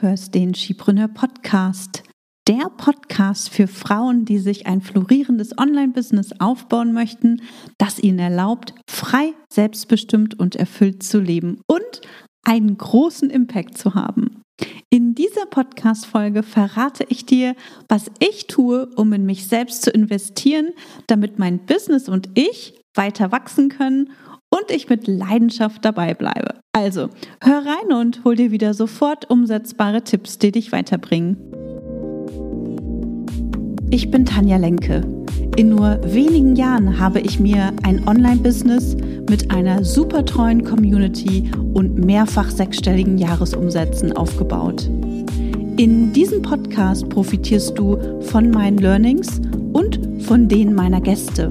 hörst den Skipreneur Podcast. Der Podcast für Frauen, die sich ein florierendes Online-Business aufbauen möchten, das ihnen erlaubt, frei, selbstbestimmt und erfüllt zu leben und einen großen Impact zu haben. In dieser Podcast-Folge verrate ich dir, was ich tue, um in mich selbst zu investieren, damit mein Business und ich weiter wachsen können und ich mit Leidenschaft dabei bleibe. Also, hör rein und hol dir wieder sofort umsetzbare Tipps, die dich weiterbringen. Ich bin Tanja Lenke. In nur wenigen Jahren habe ich mir ein Online-Business mit einer super treuen Community und mehrfach sechsstelligen Jahresumsätzen aufgebaut. In diesem Podcast profitierst du von meinen Learnings und von denen meiner Gäste.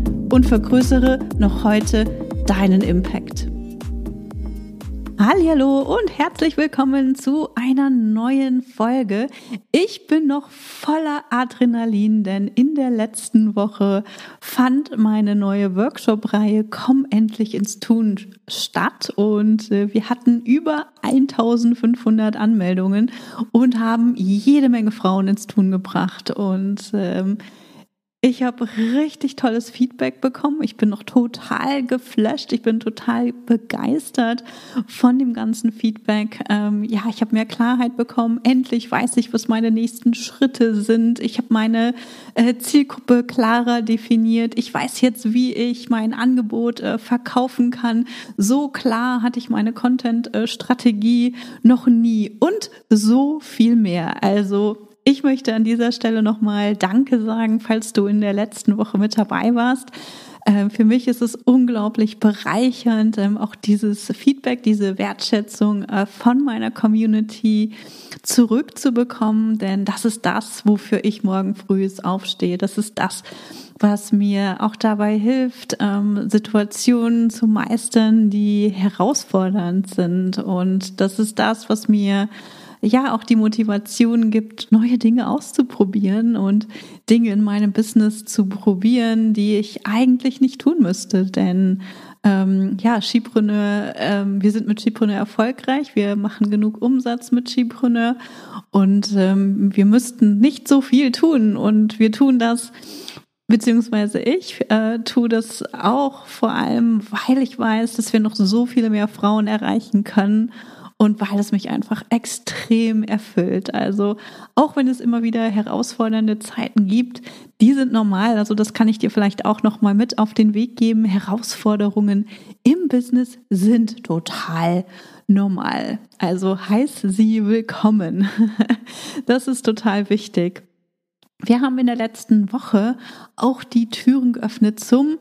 und vergrößere noch heute deinen Impact. Hallo und herzlich willkommen zu einer neuen Folge. Ich bin noch voller Adrenalin, denn in der letzten Woche fand meine neue Workshop-Reihe Komm endlich ins Tun statt und äh, wir hatten über 1500 Anmeldungen und haben jede Menge Frauen ins Tun gebracht und ähm, ich habe richtig tolles Feedback bekommen. Ich bin noch total geflasht. Ich bin total begeistert von dem ganzen Feedback. Ähm, ja, ich habe mehr Klarheit bekommen. Endlich weiß ich, was meine nächsten Schritte sind. Ich habe meine äh, Zielgruppe klarer definiert. Ich weiß jetzt, wie ich mein Angebot äh, verkaufen kann. So klar hatte ich meine Content-Strategie äh, noch nie und so viel mehr. Also ich möchte an dieser Stelle nochmal Danke sagen, falls du in der letzten Woche mit dabei warst. Ähm, für mich ist es unglaublich bereichernd, ähm, auch dieses Feedback, diese Wertschätzung äh, von meiner Community zurückzubekommen, denn das ist das, wofür ich morgen früh aufstehe. Das ist das, was mir auch dabei hilft, ähm, Situationen zu meistern, die herausfordernd sind. Und das ist das, was mir ja auch die Motivation gibt, neue Dinge auszuprobieren und Dinge in meinem Business zu probieren, die ich eigentlich nicht tun müsste. Denn ähm, ja, Skipreneur, ähm, wir sind mit Skipreneur erfolgreich, wir machen genug Umsatz mit Skipreneur. Und ähm, wir müssten nicht so viel tun. Und wir tun das beziehungsweise ich äh, tue das auch vor allem, weil ich weiß, dass wir noch so viele mehr Frauen erreichen können und weil es mich einfach extrem erfüllt. Also auch wenn es immer wieder herausfordernde Zeiten gibt, die sind normal. Also das kann ich dir vielleicht auch noch mal mit auf den Weg geben. Herausforderungen im Business sind total normal. Also heiß sie willkommen. Das ist total wichtig. Wir haben in der letzten Woche auch die Türen geöffnet zum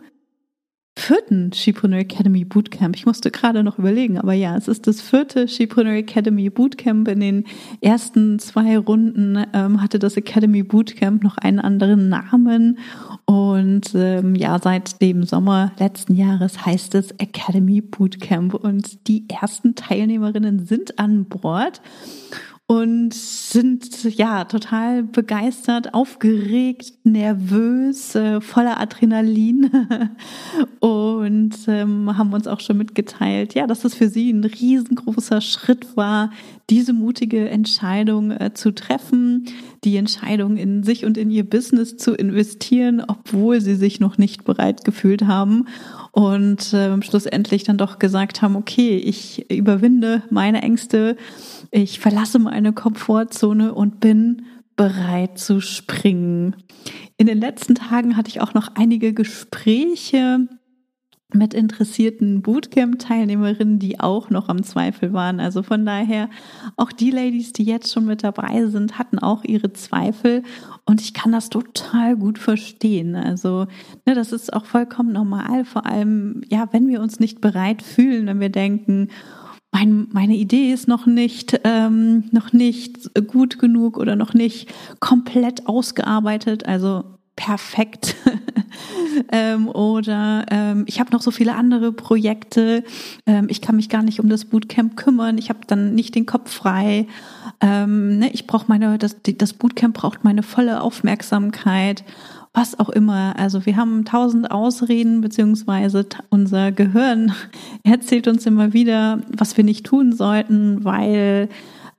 vierten Shipreneur Academy Bootcamp. Ich musste gerade noch überlegen, aber ja, es ist das vierte Shipreneur Academy Bootcamp. In den ersten zwei Runden ähm, hatte das Academy Bootcamp noch einen anderen Namen und ähm, ja, seit dem Sommer letzten Jahres heißt es Academy Bootcamp und die ersten Teilnehmerinnen sind an Bord und sind ja total begeistert, aufgeregt, nervös, äh, voller Adrenalin. Und ähm, haben uns auch schon mitgeteilt, ja, dass es für sie ein riesengroßer Schritt war, diese mutige Entscheidung äh, zu treffen, die Entscheidung in sich und in ihr Business zu investieren, obwohl sie sich noch nicht bereit gefühlt haben. Und äh, schlussendlich dann doch gesagt haben, okay, ich überwinde meine Ängste ich verlasse meine Komfortzone und bin bereit zu springen. In den letzten Tagen hatte ich auch noch einige Gespräche mit interessierten Bootcamp-Teilnehmerinnen, die auch noch am Zweifel waren. Also von daher, auch die Ladies, die jetzt schon mit dabei sind, hatten auch ihre Zweifel und ich kann das total gut verstehen. Also ne, das ist auch vollkommen normal, vor allem, ja, wenn wir uns nicht bereit fühlen, wenn wir denken, mein, meine Idee ist noch nicht, ähm, noch nicht gut genug oder noch nicht komplett ausgearbeitet, also perfekt. ähm, oder ähm, ich habe noch so viele andere Projekte, ähm, ich kann mich gar nicht um das Bootcamp kümmern, ich habe dann nicht den Kopf frei. Ähm, ne, ich brauche meine, das, das Bootcamp braucht meine volle Aufmerksamkeit was auch immer. Also wir haben tausend Ausreden, beziehungsweise unser Gehirn erzählt uns immer wieder, was wir nicht tun sollten, weil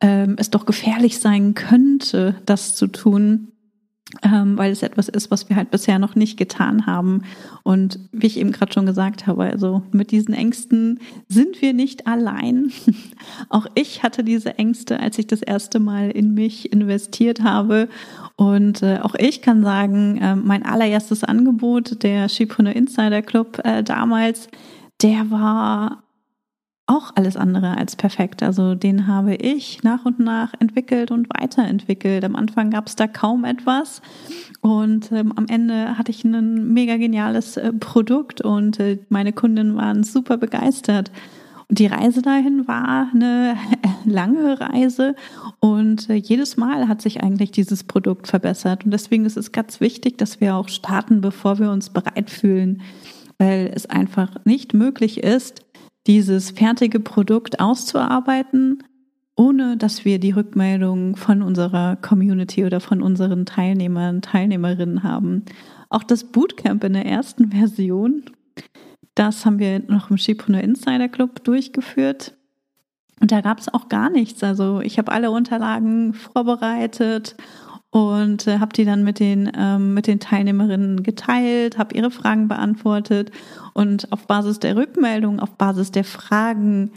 ähm, es doch gefährlich sein könnte, das zu tun ähm, weil es etwas ist, was wir halt bisher noch nicht getan haben. Und wie ich eben gerade schon gesagt habe, also mit diesen Ängsten sind wir nicht allein. Auch ich hatte diese Ängste, als ich das erste Mal in mich investiert habe. Und äh, auch ich kann sagen, äh, mein allererstes Angebot, der Shipreneur Insider Club äh, damals, der war auch alles andere als perfekt. Also den habe ich nach und nach entwickelt und weiterentwickelt. Am Anfang gab es da kaum etwas und ähm, am Ende hatte ich ein mega geniales äh, Produkt und äh, meine Kunden waren super begeistert. Und die Reise dahin war eine lange Reise und äh, jedes Mal hat sich eigentlich dieses Produkt verbessert. Und deswegen ist es ganz wichtig, dass wir auch starten, bevor wir uns bereit fühlen, weil es einfach nicht möglich ist, dieses fertige Produkt auszuarbeiten, ohne dass wir die Rückmeldung von unserer Community oder von unseren Teilnehmern, Teilnehmerinnen haben. Auch das Bootcamp in der ersten Version, das haben wir noch im Schiebrunner Insider Club durchgeführt. Und da gab es auch gar nichts. Also ich habe alle Unterlagen vorbereitet und äh, habe die dann mit den ähm, mit den Teilnehmerinnen geteilt, habe ihre Fragen beantwortet und auf Basis der Rückmeldung, auf Basis der Fragen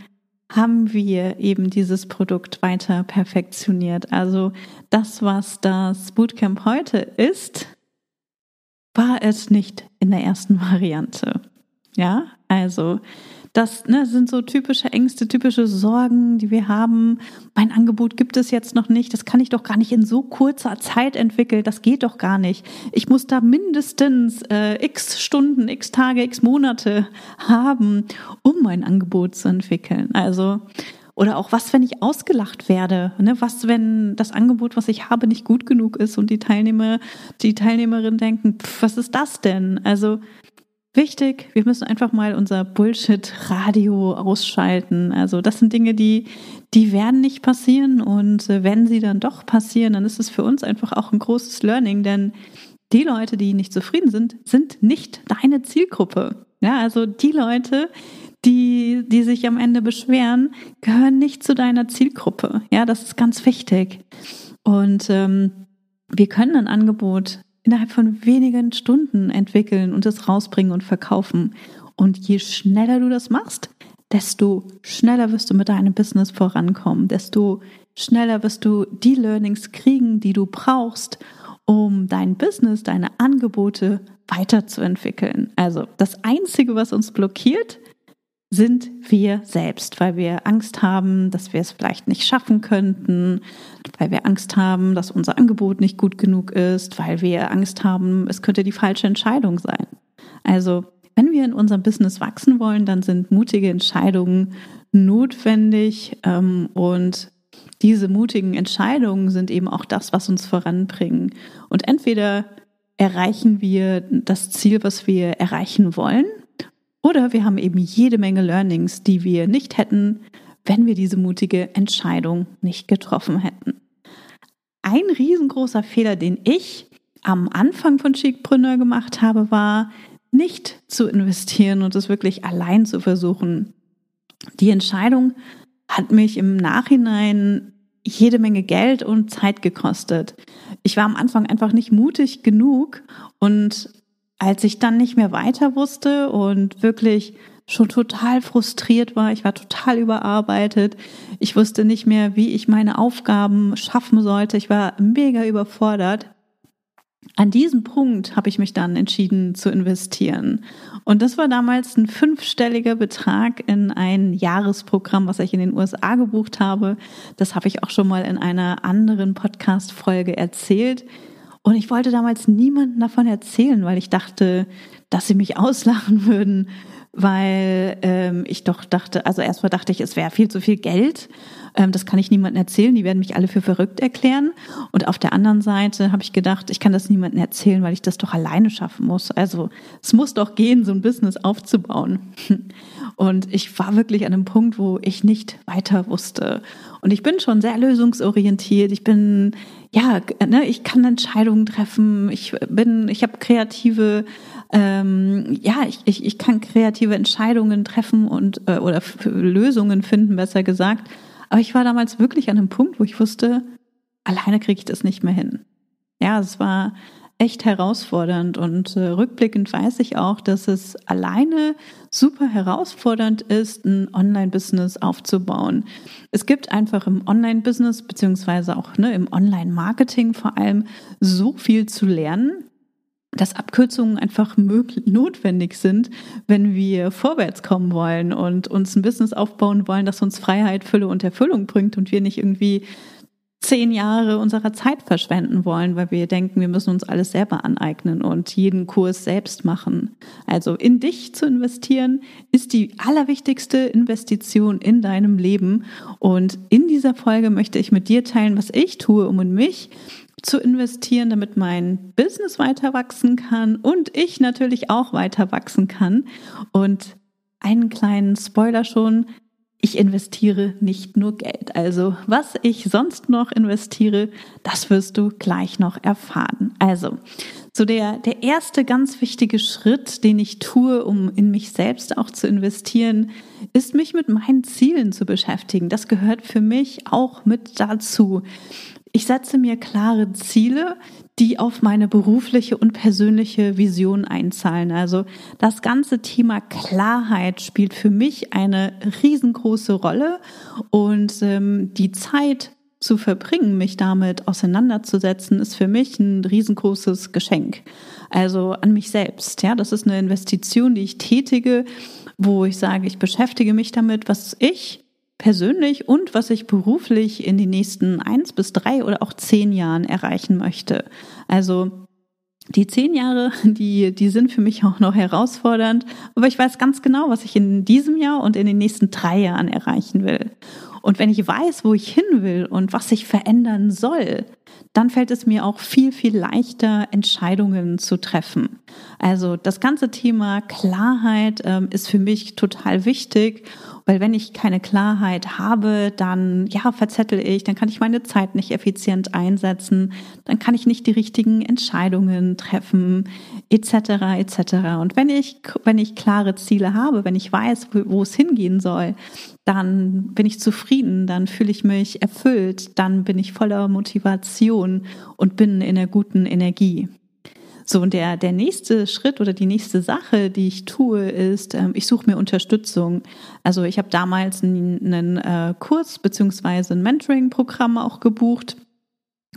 haben wir eben dieses Produkt weiter perfektioniert. Also das, was das Bootcamp heute ist, war es nicht in der ersten Variante. Ja, also das ne, sind so typische Ängste, typische Sorgen, die wir haben. Mein Angebot gibt es jetzt noch nicht. Das kann ich doch gar nicht in so kurzer Zeit entwickeln. Das geht doch gar nicht. Ich muss da mindestens äh, x Stunden, x Tage, x Monate haben, um mein Angebot zu entwickeln. Also oder auch was, wenn ich ausgelacht werde? Ne? Was, wenn das Angebot, was ich habe, nicht gut genug ist und die Teilnehmer, die Teilnehmerinnen denken, pff, was ist das denn? Also wichtig. Wir müssen einfach mal unser Bullshit-Radio ausschalten. Also das sind Dinge, die, die werden nicht passieren. Und äh, wenn sie dann doch passieren, dann ist es für uns einfach auch ein großes Learning, denn die Leute, die nicht zufrieden sind, sind nicht deine Zielgruppe. Ja, also die Leute, die, die sich am Ende beschweren, gehören nicht zu deiner Zielgruppe. Ja, das ist ganz wichtig. Und ähm, wir können ein Angebot innerhalb von wenigen Stunden entwickeln und es rausbringen und verkaufen. Und je schneller du das machst, desto schneller wirst du mit deinem Business vorankommen, desto schneller wirst du die Learnings kriegen, die du brauchst, um dein Business, deine Angebote weiterzuentwickeln. Also das Einzige, was uns blockiert, sind wir selbst, weil wir Angst haben, dass wir es vielleicht nicht schaffen könnten, weil wir Angst haben, dass unser Angebot nicht gut genug ist, weil wir Angst haben, es könnte die falsche Entscheidung sein. Also, wenn wir in unserem Business wachsen wollen, dann sind mutige Entscheidungen notwendig ähm, und diese mutigen Entscheidungen sind eben auch das, was uns voranbringen. Und entweder erreichen wir das Ziel, was wir erreichen wollen, oder wir haben eben jede Menge Learnings, die wir nicht hätten, wenn wir diese mutige Entscheidung nicht getroffen hätten. Ein riesengroßer Fehler, den ich am Anfang von Chicpreneur gemacht habe, war, nicht zu investieren und es wirklich allein zu versuchen. Die Entscheidung hat mich im Nachhinein jede Menge Geld und Zeit gekostet. Ich war am Anfang einfach nicht mutig genug und als ich dann nicht mehr weiter wusste und wirklich schon total frustriert war, ich war total überarbeitet, ich wusste nicht mehr, wie ich meine Aufgaben schaffen sollte, ich war mega überfordert. An diesem Punkt habe ich mich dann entschieden zu investieren. Und das war damals ein fünfstelliger Betrag in ein Jahresprogramm, was ich in den USA gebucht habe. Das habe ich auch schon mal in einer anderen Podcast-Folge erzählt. Und ich wollte damals niemandem davon erzählen, weil ich dachte, dass sie mich auslachen würden, weil ähm, ich doch dachte, also erstmal dachte ich, es wäre viel zu viel Geld. Ähm, das kann ich niemandem erzählen, die werden mich alle für verrückt erklären. Und auf der anderen Seite habe ich gedacht, ich kann das niemandem erzählen, weil ich das doch alleine schaffen muss. Also es muss doch gehen, so ein Business aufzubauen. Und ich war wirklich an einem Punkt, wo ich nicht weiter wusste. Und ich bin schon sehr lösungsorientiert. Ich bin, ja, ne, ich kann Entscheidungen treffen. Ich bin, ich habe kreative ähm, ja, ich, ich, ich kann kreative Entscheidungen treffen und äh, oder Lösungen finden, besser gesagt. Aber ich war damals wirklich an einem Punkt, wo ich wusste, alleine kriege ich das nicht mehr hin. Ja, es war echt herausfordernd und äh, rückblickend weiß ich auch, dass es alleine super herausfordernd ist, ein Online-Business aufzubauen. Es gibt einfach im Online-Business beziehungsweise auch ne, im Online-Marketing vor allem so viel zu lernen dass Abkürzungen einfach notwendig sind, wenn wir vorwärts kommen wollen und uns ein Business aufbauen wollen, das uns Freiheit, Fülle und Erfüllung bringt und wir nicht irgendwie zehn Jahre unserer Zeit verschwenden wollen, weil wir denken, wir müssen uns alles selber aneignen und jeden Kurs selbst machen. Also in dich zu investieren ist die allerwichtigste Investition in deinem Leben. Und in dieser Folge möchte ich mit dir teilen, was ich tue, um in mich zu investieren, damit mein Business weiter wachsen kann und ich natürlich auch weiter wachsen kann. Und einen kleinen Spoiler schon, ich investiere nicht nur Geld. Also was ich sonst noch investiere, das wirst du gleich noch erfahren. Also so der, der erste ganz wichtige Schritt, den ich tue, um in mich selbst auch zu investieren, ist mich mit meinen Zielen zu beschäftigen. Das gehört für mich auch mit dazu. Ich setze mir klare Ziele, die auf meine berufliche und persönliche Vision einzahlen. Also das ganze Thema Klarheit spielt für mich eine riesengroße Rolle und ähm, die Zeit zu verbringen, mich damit auseinanderzusetzen, ist für mich ein riesengroßes Geschenk. Also an mich selbst. Ja, das ist eine Investition, die ich tätige, wo ich sage, ich beschäftige mich damit, was ich persönlich und was ich beruflich in den nächsten eins bis drei oder auch zehn Jahren erreichen möchte. Also die zehn Jahre, die, die sind für mich auch noch herausfordernd, aber ich weiß ganz genau, was ich in diesem Jahr und in den nächsten drei Jahren erreichen will. Und wenn ich weiß, wo ich hin will und was sich verändern soll, dann fällt es mir auch viel, viel leichter, Entscheidungen zu treffen. Also das ganze Thema Klarheit ähm, ist für mich total wichtig weil wenn ich keine Klarheit habe, dann ja, verzettel ich, dann kann ich meine Zeit nicht effizient einsetzen, dann kann ich nicht die richtigen Entscheidungen treffen, etc. etc. Und wenn ich, wenn ich klare Ziele habe, wenn ich weiß, wo, wo es hingehen soll, dann bin ich zufrieden, dann fühle ich mich erfüllt, dann bin ich voller Motivation und bin in einer guten Energie. So, und der, der nächste Schritt oder die nächste Sache, die ich tue, ist, ähm, ich suche mir Unterstützung. Also ich habe damals einen, einen äh, Kurs beziehungsweise ein Mentoring-Programm auch gebucht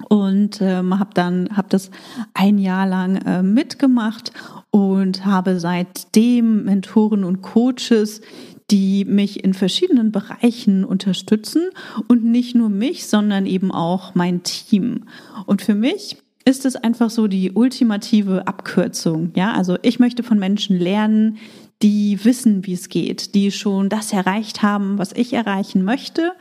und ähm, habe dann habe das ein Jahr lang äh, mitgemacht und habe seitdem Mentoren und Coaches die mich in verschiedenen Bereichen unterstützen und nicht nur mich, sondern eben auch mein Team. Und für mich ist es einfach so die ultimative Abkürzung. Ja, also ich möchte von Menschen lernen, die wissen, wie es geht, die schon das erreicht haben, was ich erreichen möchte.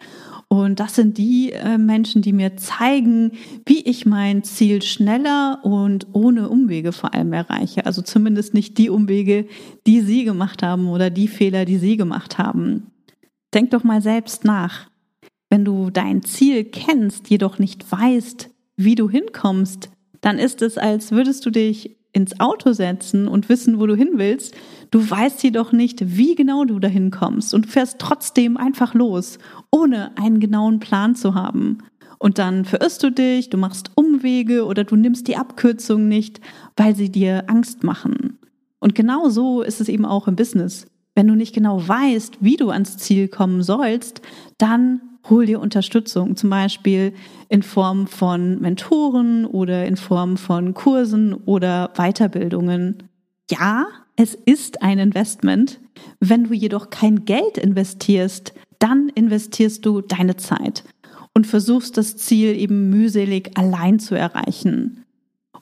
Und das sind die äh, Menschen, die mir zeigen, wie ich mein Ziel schneller und ohne Umwege vor allem erreiche. Also zumindest nicht die Umwege, die Sie gemacht haben oder die Fehler, die Sie gemacht haben. Denk doch mal selbst nach. Wenn du dein Ziel kennst, jedoch nicht weißt, wie du hinkommst, dann ist es, als würdest du dich ins Auto setzen und wissen, wo du hin willst. Du weißt jedoch nicht, wie genau du dahin kommst und fährst trotzdem einfach los, ohne einen genauen Plan zu haben. Und dann verirrst du dich, du machst Umwege oder du nimmst die Abkürzung nicht, weil sie dir Angst machen. Und genau so ist es eben auch im Business. Wenn du nicht genau weißt, wie du ans Ziel kommen sollst, dann hol dir Unterstützung, zum Beispiel in Form von Mentoren oder in Form von Kursen oder Weiterbildungen. Ja, es ist ein Investment. Wenn du jedoch kein Geld investierst, dann investierst du deine Zeit und versuchst das Ziel eben mühselig allein zu erreichen.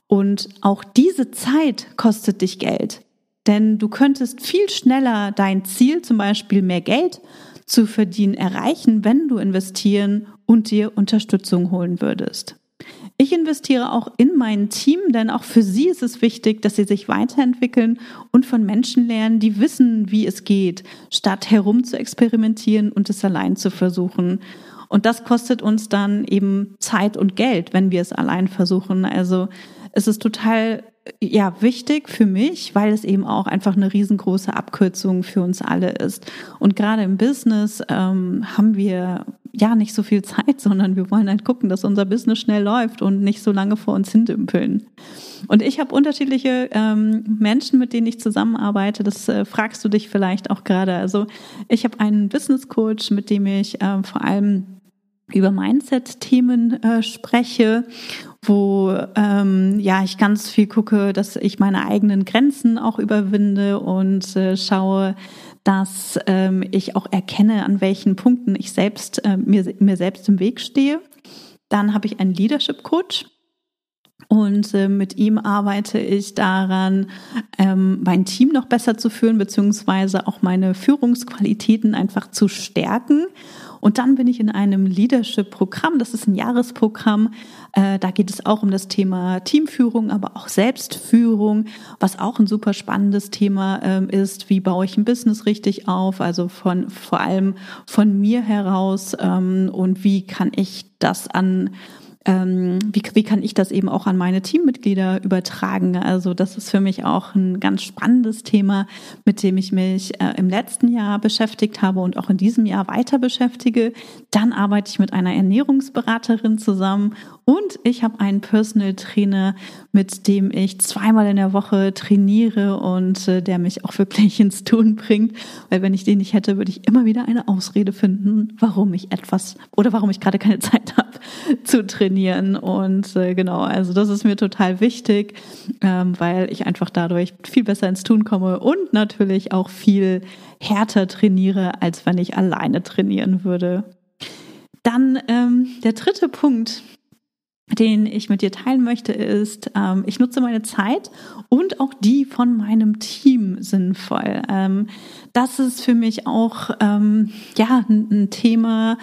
Und auch diese Zeit kostet dich Geld. Denn du könntest viel schneller dein Ziel, zum Beispiel mehr Geld zu verdienen, erreichen, wenn du investieren und dir Unterstützung holen würdest. Ich investiere auch in mein Team, denn auch für sie ist es wichtig, dass sie sich weiterentwickeln und von Menschen lernen, die wissen, wie es geht, statt herum zu experimentieren und es allein zu versuchen. Und das kostet uns dann eben Zeit und Geld, wenn wir es allein versuchen. Also es ist total ja wichtig für mich, weil es eben auch einfach eine riesengroße Abkürzung für uns alle ist. Und gerade im Business ähm, haben wir ja nicht so viel Zeit, sondern wir wollen halt gucken, dass unser Business schnell läuft und nicht so lange vor uns hindümpeln. Und ich habe unterschiedliche ähm, Menschen, mit denen ich zusammenarbeite. Das äh, fragst du dich vielleicht auch gerade. Also ich habe einen Business Coach, mit dem ich äh, vor allem über Mindset-Themen äh, spreche, wo ähm, ja ich ganz viel gucke, dass ich meine eigenen Grenzen auch überwinde und äh, schaue, dass ähm, ich auch erkenne, an welchen Punkten ich selbst äh, mir, mir selbst im Weg stehe. Dann habe ich einen Leadership Coach, und äh, mit ihm arbeite ich daran, ähm, mein Team noch besser zu führen, beziehungsweise auch meine Führungsqualitäten einfach zu stärken. Und dann bin ich in einem Leadership-Programm, das ist ein Jahresprogramm. Äh, da geht es auch um das Thema Teamführung, aber auch Selbstführung, was auch ein super spannendes Thema ähm, ist. Wie baue ich ein Business richtig auf? Also von vor allem von mir heraus ähm, und wie kann ich das an ähm, wie, wie kann ich das eben auch an meine Teammitglieder übertragen? Also das ist für mich auch ein ganz spannendes Thema, mit dem ich mich äh, im letzten Jahr beschäftigt habe und auch in diesem Jahr weiter beschäftige. Dann arbeite ich mit einer Ernährungsberaterin zusammen und ich habe einen Personal Trainer, mit dem ich zweimal in der Woche trainiere und äh, der mich auch wirklich ins Tun bringt. Weil wenn ich den nicht hätte, würde ich immer wieder eine Ausrede finden, warum ich etwas oder warum ich gerade keine Zeit habe zu trainieren. Und äh, genau, also das ist mir total wichtig, ähm, weil ich einfach dadurch viel besser ins Tun komme und natürlich auch viel härter trainiere, als wenn ich alleine trainieren würde. Dann ähm, der dritte Punkt, den ich mit dir teilen möchte, ist, ähm, ich nutze meine Zeit und auch die von meinem Team sinnvoll. Ähm, das ist für mich auch ähm, ja ein, ein Thema,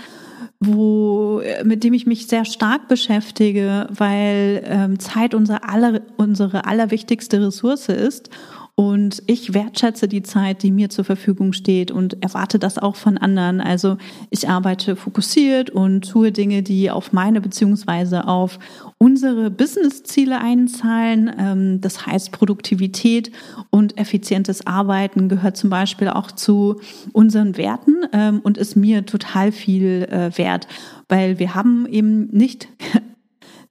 wo mit dem ich mich sehr stark beschäftige, weil ähm, Zeit unsere aller, unsere allerwichtigste Ressource ist und ich wertschätze die Zeit, die mir zur Verfügung steht und erwarte das auch von anderen. Also ich arbeite fokussiert und tue Dinge, die auf meine beziehungsweise auf unsere Business-Ziele einzahlen. Ähm, das heißt, Produktivität und effizientes Arbeiten gehört zum Beispiel auch zu unseren Werten ähm, und ist mir total viel äh, wert, weil wir haben eben nicht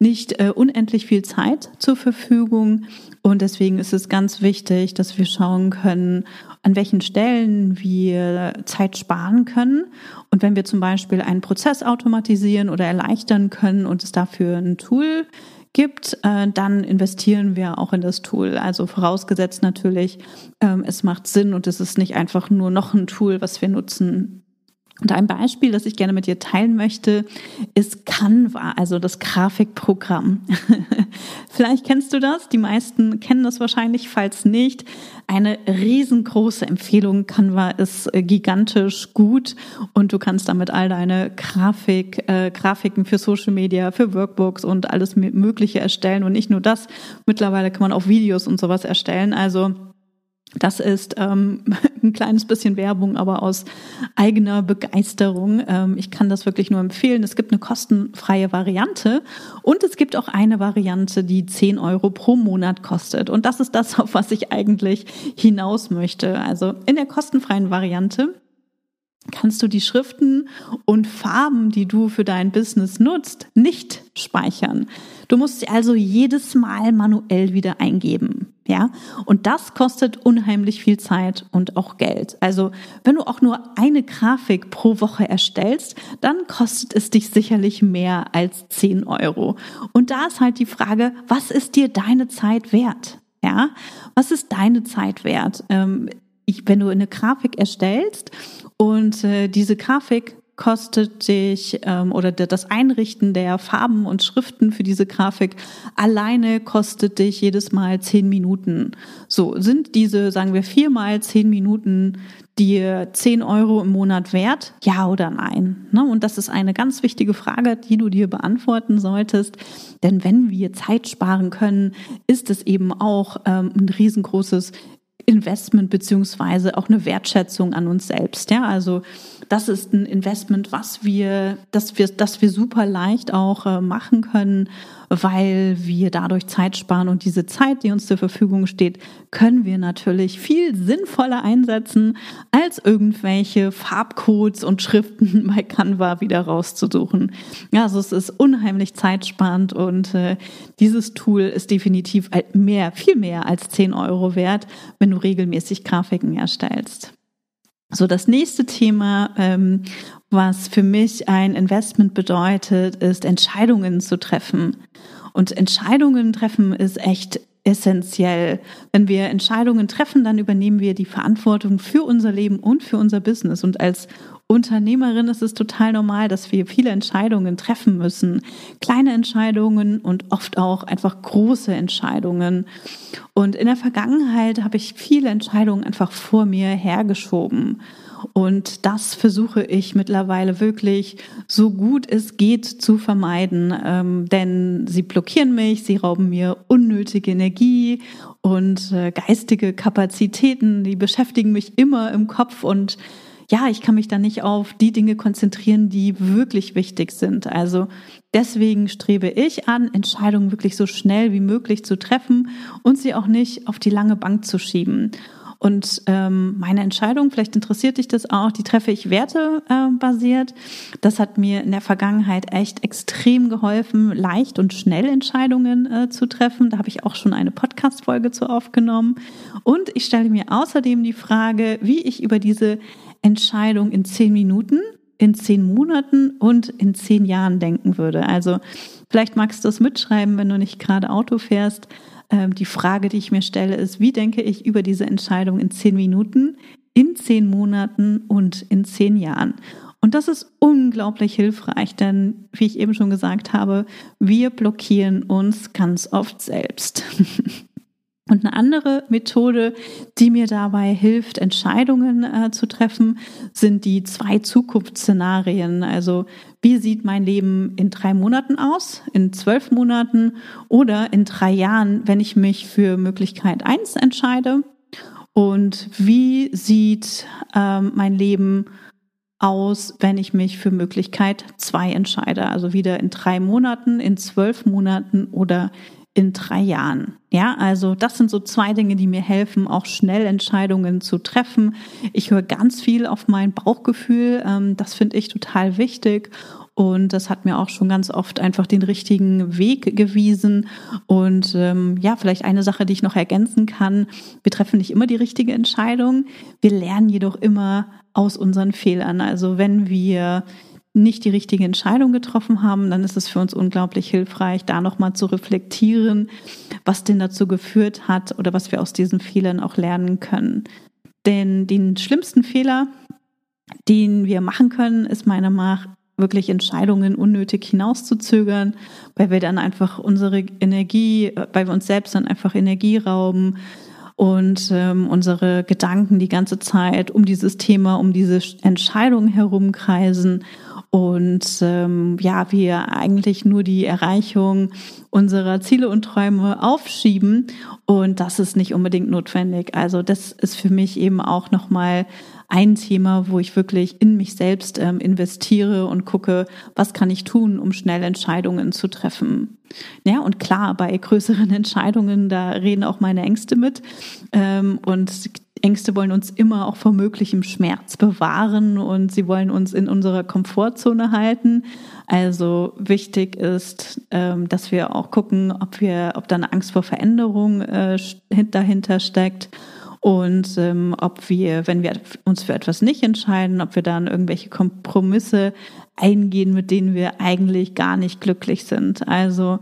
nicht äh, unendlich viel Zeit zur Verfügung. Und deswegen ist es ganz wichtig, dass wir schauen können, an welchen Stellen wir Zeit sparen können. Und wenn wir zum Beispiel einen Prozess automatisieren oder erleichtern können und es dafür ein Tool gibt, äh, dann investieren wir auch in das Tool. Also vorausgesetzt natürlich, ähm, es macht Sinn und es ist nicht einfach nur noch ein Tool, was wir nutzen, und ein Beispiel, das ich gerne mit dir teilen möchte, ist Canva, also das Grafikprogramm. Vielleicht kennst du das, die meisten kennen das wahrscheinlich, falls nicht. Eine riesengroße Empfehlung. Canva ist äh, gigantisch gut und du kannst damit all deine Grafik, äh, Grafiken für Social Media, für Workbooks und alles Mögliche erstellen. Und nicht nur das, mittlerweile kann man auch Videos und sowas erstellen. Also das ist ähm, ein kleines bisschen Werbung, aber aus eigener Begeisterung. Ähm, ich kann das wirklich nur empfehlen. Es gibt eine kostenfreie Variante und es gibt auch eine Variante, die 10 Euro pro Monat kostet. Und das ist das, auf was ich eigentlich hinaus möchte. Also in der kostenfreien Variante kannst du die Schriften und Farben, die du für dein Business nutzt, nicht speichern. Du musst sie also jedes Mal manuell wieder eingeben. Ja, und das kostet unheimlich viel Zeit und auch Geld. Also, wenn du auch nur eine Grafik pro Woche erstellst, dann kostet es dich sicherlich mehr als 10 Euro. Und da ist halt die Frage, was ist dir deine Zeit wert? Ja, was ist deine Zeit wert? Ähm, wenn du eine Grafik erstellst und äh, diese Grafik kostet dich ähm, oder das Einrichten der Farben und Schriften für diese Grafik alleine kostet dich jedes Mal zehn Minuten. So sind diese, sagen wir, viermal zehn Minuten dir 10 Euro im Monat wert? Ja oder nein? Ne? Und das ist eine ganz wichtige Frage, die du dir beantworten solltest. Denn wenn wir Zeit sparen können, ist es eben auch ähm, ein riesengroßes Investment beziehungsweise auch eine Wertschätzung an uns selbst. Ja, also das ist ein Investment, was wir, das wir, das wir super leicht auch äh, machen können, weil wir dadurch Zeit sparen und diese Zeit, die uns zur Verfügung steht, können wir natürlich viel sinnvoller einsetzen, als irgendwelche Farbcodes und Schriften bei Canva wieder rauszusuchen. Ja, also es ist unheimlich zeitsparend und äh, dieses Tool ist definitiv mehr, viel mehr als 10 Euro wert, wenn du regelmäßig Grafiken erstellst. So, das nächste Thema, ähm, was für mich ein Investment bedeutet, ist Entscheidungen zu treffen. Und Entscheidungen treffen ist echt essentiell. Wenn wir Entscheidungen treffen, dann übernehmen wir die Verantwortung für unser Leben und für unser Business. Und als Unternehmerin ist es total normal, dass wir viele Entscheidungen treffen müssen. Kleine Entscheidungen und oft auch einfach große Entscheidungen. Und in der Vergangenheit habe ich viele Entscheidungen einfach vor mir hergeschoben. Und das versuche ich mittlerweile wirklich so gut es geht zu vermeiden, ähm, denn sie blockieren mich, sie rauben mir unnötige Energie und äh, geistige Kapazitäten, die beschäftigen mich immer im Kopf und ja, ich kann mich dann nicht auf die Dinge konzentrieren, die wirklich wichtig sind. Also deswegen strebe ich an, Entscheidungen wirklich so schnell wie möglich zu treffen und sie auch nicht auf die lange Bank zu schieben. Und ähm, meine Entscheidung, vielleicht interessiert dich das auch, die treffe ich wertebasiert. Äh, das hat mir in der Vergangenheit echt extrem geholfen, leicht und schnell Entscheidungen äh, zu treffen. Da habe ich auch schon eine Podcast-Folge zu aufgenommen. Und ich stelle mir außerdem die Frage, wie ich über diese Entscheidung in zehn Minuten, in zehn Monaten und in zehn Jahren denken würde. Also vielleicht magst du es mitschreiben, wenn du nicht gerade Auto fährst. Ähm, die Frage, die ich mir stelle, ist, wie denke ich über diese Entscheidung in zehn Minuten, in zehn Monaten und in zehn Jahren? Und das ist unglaublich hilfreich, denn wie ich eben schon gesagt habe, wir blockieren uns ganz oft selbst. Und eine andere Methode, die mir dabei hilft, Entscheidungen äh, zu treffen, sind die zwei Zukunftsszenarien. Also wie sieht mein Leben in drei Monaten aus, in zwölf Monaten oder in drei Jahren, wenn ich mich für Möglichkeit eins entscheide? Und wie sieht ähm, mein Leben aus, wenn ich mich für Möglichkeit zwei entscheide? Also wieder in drei Monaten, in zwölf Monaten oder in drei Jahren. Ja, also das sind so zwei Dinge, die mir helfen, auch schnell Entscheidungen zu treffen. Ich höre ganz viel auf mein Bauchgefühl. Ähm, das finde ich total wichtig. Und das hat mir auch schon ganz oft einfach den richtigen Weg gewiesen. Und ähm, ja, vielleicht eine Sache, die ich noch ergänzen kann. Wir treffen nicht immer die richtige Entscheidung. Wir lernen jedoch immer aus unseren Fehlern. Also wenn wir nicht die richtige Entscheidung getroffen haben, dann ist es für uns unglaublich hilfreich, da nochmal zu reflektieren, was denn dazu geführt hat oder was wir aus diesen Fehlern auch lernen können. Denn den schlimmsten Fehler, den wir machen können, ist meiner Meinung nach wirklich Entscheidungen unnötig hinauszuzögern, weil wir dann einfach unsere Energie, weil wir uns selbst dann einfach Energie rauben und ähm, unsere Gedanken die ganze Zeit um dieses Thema, um diese Entscheidung herumkreisen und ähm, ja, wir eigentlich nur die Erreichung unserer Ziele und Träume aufschieben und das ist nicht unbedingt notwendig. Also das ist für mich eben auch nochmal ein Thema, wo ich wirklich in mich selbst ähm, investiere und gucke, was kann ich tun, um schnell Entscheidungen zu treffen. Ja, und klar, bei größeren Entscheidungen, da reden auch meine Ängste mit. Ähm, und Ängste wollen uns immer auch vor möglichem Schmerz bewahren und sie wollen uns in unserer Komfortzone halten. Also wichtig ist, ähm, dass wir auch gucken, ob wir, ob da eine Angst vor Veränderung äh, dahinter steckt und ähm, ob wir, wenn wir uns für etwas nicht entscheiden, ob wir dann irgendwelche Kompromisse eingehen, mit denen wir eigentlich gar nicht glücklich sind. Also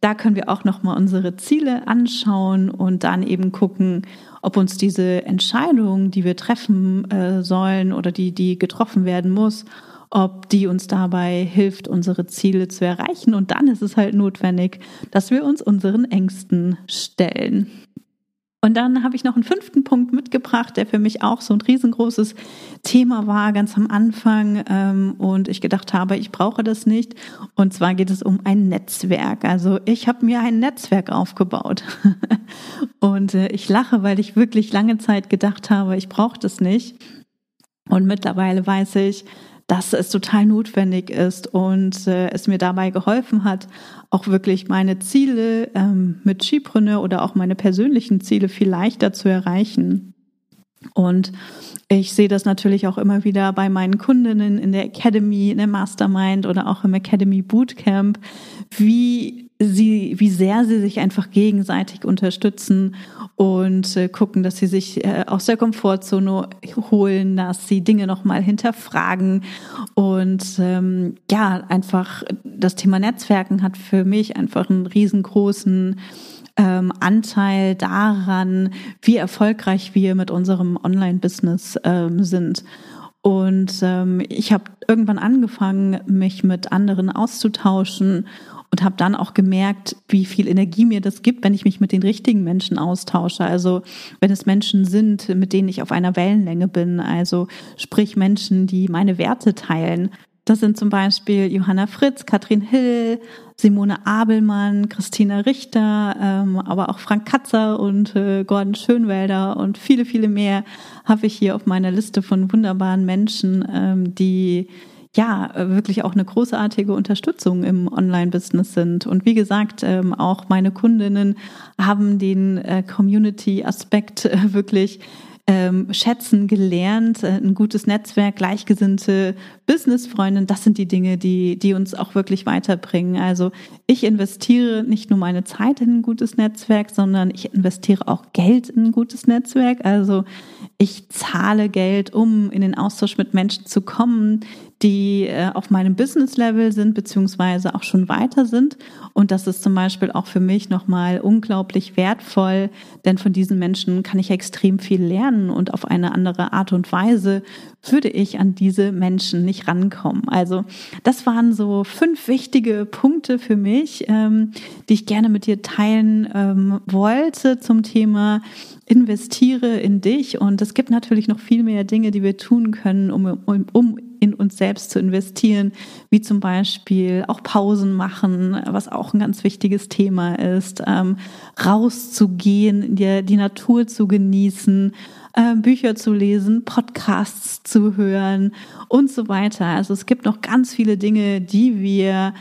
da können wir auch noch mal unsere Ziele anschauen und dann eben gucken, ob uns diese Entscheidung, die wir treffen äh, sollen oder die, die getroffen werden muss, ob die uns dabei hilft, unsere Ziele zu erreichen. Und dann ist es halt notwendig, dass wir uns unseren Ängsten stellen. Und dann habe ich noch einen fünften Punkt mitgebracht, der für mich auch so ein riesengroßes Thema war, ganz am Anfang. Ähm, und ich gedacht habe, ich brauche das nicht. Und zwar geht es um ein Netzwerk. Also ich habe mir ein Netzwerk aufgebaut. und äh, ich lache, weil ich wirklich lange Zeit gedacht habe, ich brauche das nicht. Und mittlerweile weiß ich, dass es total notwendig ist und äh, es mir dabei geholfen hat, auch wirklich meine Ziele ähm, mit Skipreneur oder auch meine persönlichen Ziele viel leichter zu erreichen. Und ich sehe das natürlich auch immer wieder bei meinen Kundinnen in der Academy, in der Mastermind oder auch im Academy Bootcamp, wie sie, wie sehr sie sich einfach gegenseitig unterstützen und äh, gucken, dass sie sich äh, aus der Komfortzone holen, dass sie Dinge nochmal hinterfragen und ähm, ja, einfach das Thema Netzwerken hat für mich einfach einen riesengroßen ähm, Anteil daran, wie erfolgreich wir mit unserem Online-Business ähm, sind. Und ähm, ich habe irgendwann angefangen, mich mit anderen auszutauschen und habe dann auch gemerkt, wie viel Energie mir das gibt, wenn ich mich mit den richtigen Menschen austausche. Also wenn es Menschen sind, mit denen ich auf einer Wellenlänge bin, also sprich Menschen, die meine Werte teilen. Das sind zum Beispiel Johanna Fritz, Katrin Hill, Simone Abelmann, Christina Richter, ähm, aber auch Frank Katzer und äh, Gordon Schönwälder und viele, viele mehr habe ich hier auf meiner Liste von wunderbaren Menschen, ähm, die ja wirklich auch eine großartige Unterstützung im Online-Business sind. Und wie gesagt, ähm, auch meine Kundinnen haben den äh, Community-Aspekt äh, wirklich ähm, schätzen gelernt, äh, ein gutes Netzwerk, gleichgesinnte Businessfreundin, das sind die Dinge, die, die uns auch wirklich weiterbringen. Also ich investiere nicht nur meine Zeit in ein gutes Netzwerk, sondern ich investiere auch Geld in ein gutes Netzwerk. Also ich zahle Geld, um in den Austausch mit Menschen zu kommen, die äh, auf meinem Business-Level sind, beziehungsweise auch schon weiter sind. Und das ist zum Beispiel auch für mich nochmal unglaublich wertvoll, denn von diesen Menschen kann ich extrem viel lernen und auf eine andere Art und Weise würde ich an diese Menschen nicht rankommen. Also das waren so fünf wichtige Punkte für mich, ähm, die ich gerne mit dir teilen ähm, wollte zum Thema investiere in dich. Und es gibt natürlich noch viel mehr Dinge, die wir tun können, um, um, um in uns selbst zu investieren, wie zum Beispiel auch Pausen machen, was auch ein ganz wichtiges Thema ist, ähm, rauszugehen, die, die Natur zu genießen, äh, Bücher zu lesen, Podcasts zu hören und so weiter. Also es gibt noch ganz viele Dinge, die wir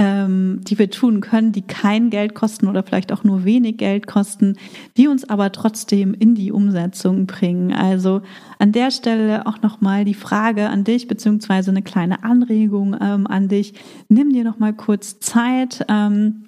ähm, die wir tun können, die kein Geld kosten oder vielleicht auch nur wenig Geld kosten, die uns aber trotzdem in die Umsetzung bringen. Also an der Stelle auch nochmal die Frage an dich, beziehungsweise eine kleine Anregung ähm, an dich. Nimm dir nochmal kurz Zeit. Ähm,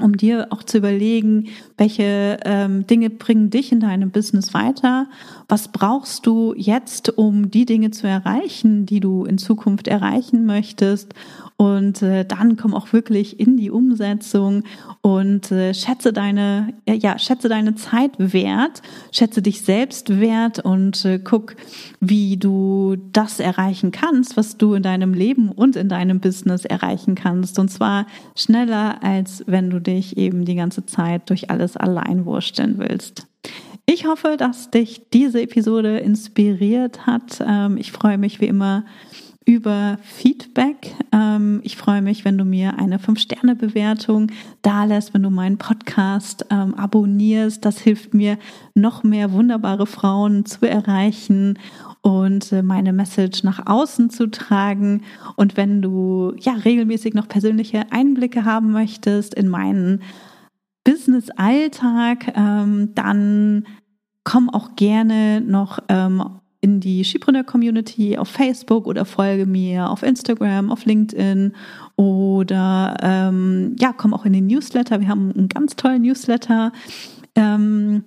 um dir auch zu überlegen, welche ähm, Dinge bringen dich in deinem Business weiter. Was brauchst du jetzt, um die Dinge zu erreichen, die du in Zukunft erreichen möchtest? Und äh, dann komm auch wirklich in die Umsetzung und äh, schätze deine, ja, ja, schätze deine Zeit wert, schätze dich selbst wert und äh, guck, wie du das erreichen kannst, was du in deinem Leben und in deinem Business erreichen kannst. Und zwar schneller, als wenn du dich eben die ganze Zeit durch alles allein wursteln willst. Ich hoffe, dass dich diese Episode inspiriert hat. Ähm, ich freue mich wie immer über Feedback. Ähm, ich freue mich, wenn du mir eine 5-Sterne-Bewertung da lässt, wenn du meinen Podcast ähm, abonnierst. Das hilft mir, noch mehr wunderbare Frauen zu erreichen und äh, meine Message nach außen zu tragen. Und wenn du ja regelmäßig noch persönliche Einblicke haben möchtest in meinen Business-Alltag, ähm, dann komm auch gerne noch ähm, in die Skipreneur Community auf Facebook oder folge mir auf Instagram, auf LinkedIn oder ähm, ja, komm auch in den Newsletter. Wir haben einen ganz tollen Newsletter. Ähm,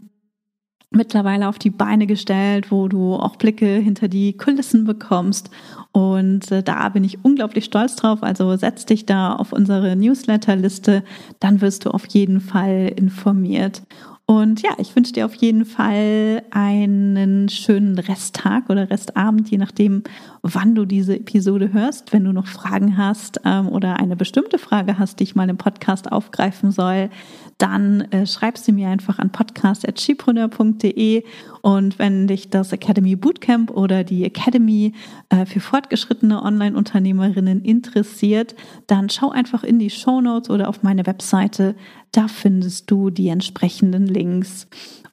mittlerweile auf die Beine gestellt, wo du auch Blicke hinter die Kulissen bekommst. Und äh, da bin ich unglaublich stolz drauf. Also setz dich da auf unsere Newsletterliste, dann wirst du auf jeden Fall informiert. Und ja, ich wünsche dir auf jeden Fall einen schönen Resttag oder Restabend, je nachdem, wann du diese Episode hörst. Wenn du noch Fragen hast ähm, oder eine bestimmte Frage hast, die ich mal im Podcast aufgreifen soll, dann äh, schreib sie mir einfach an podcast.chipreneur.de und wenn dich das Academy Bootcamp oder die Academy äh, für fortgeschrittene Online-Unternehmerinnen interessiert, dann schau einfach in die Show Notes oder auf meine Webseite. Da findest du die entsprechenden Links.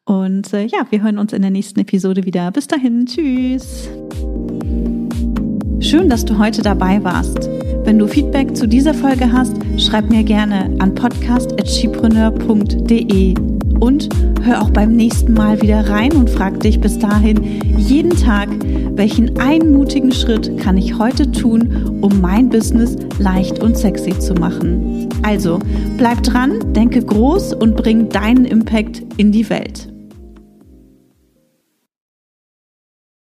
Und äh, ja, wir hören uns in der nächsten Episode wieder. Bis dahin, tschüss. Schön, dass du heute dabei warst. Wenn du Feedback zu dieser Folge hast, schreib mir gerne an podcast.chipreneur.de und hör auch beim nächsten Mal wieder rein und frag dich bis dahin jeden Tag, welchen einmutigen Schritt kann ich heute tun, um mein Business leicht und sexy zu machen. Also, bleib dran, denke groß und bring deinen Impact in die Welt.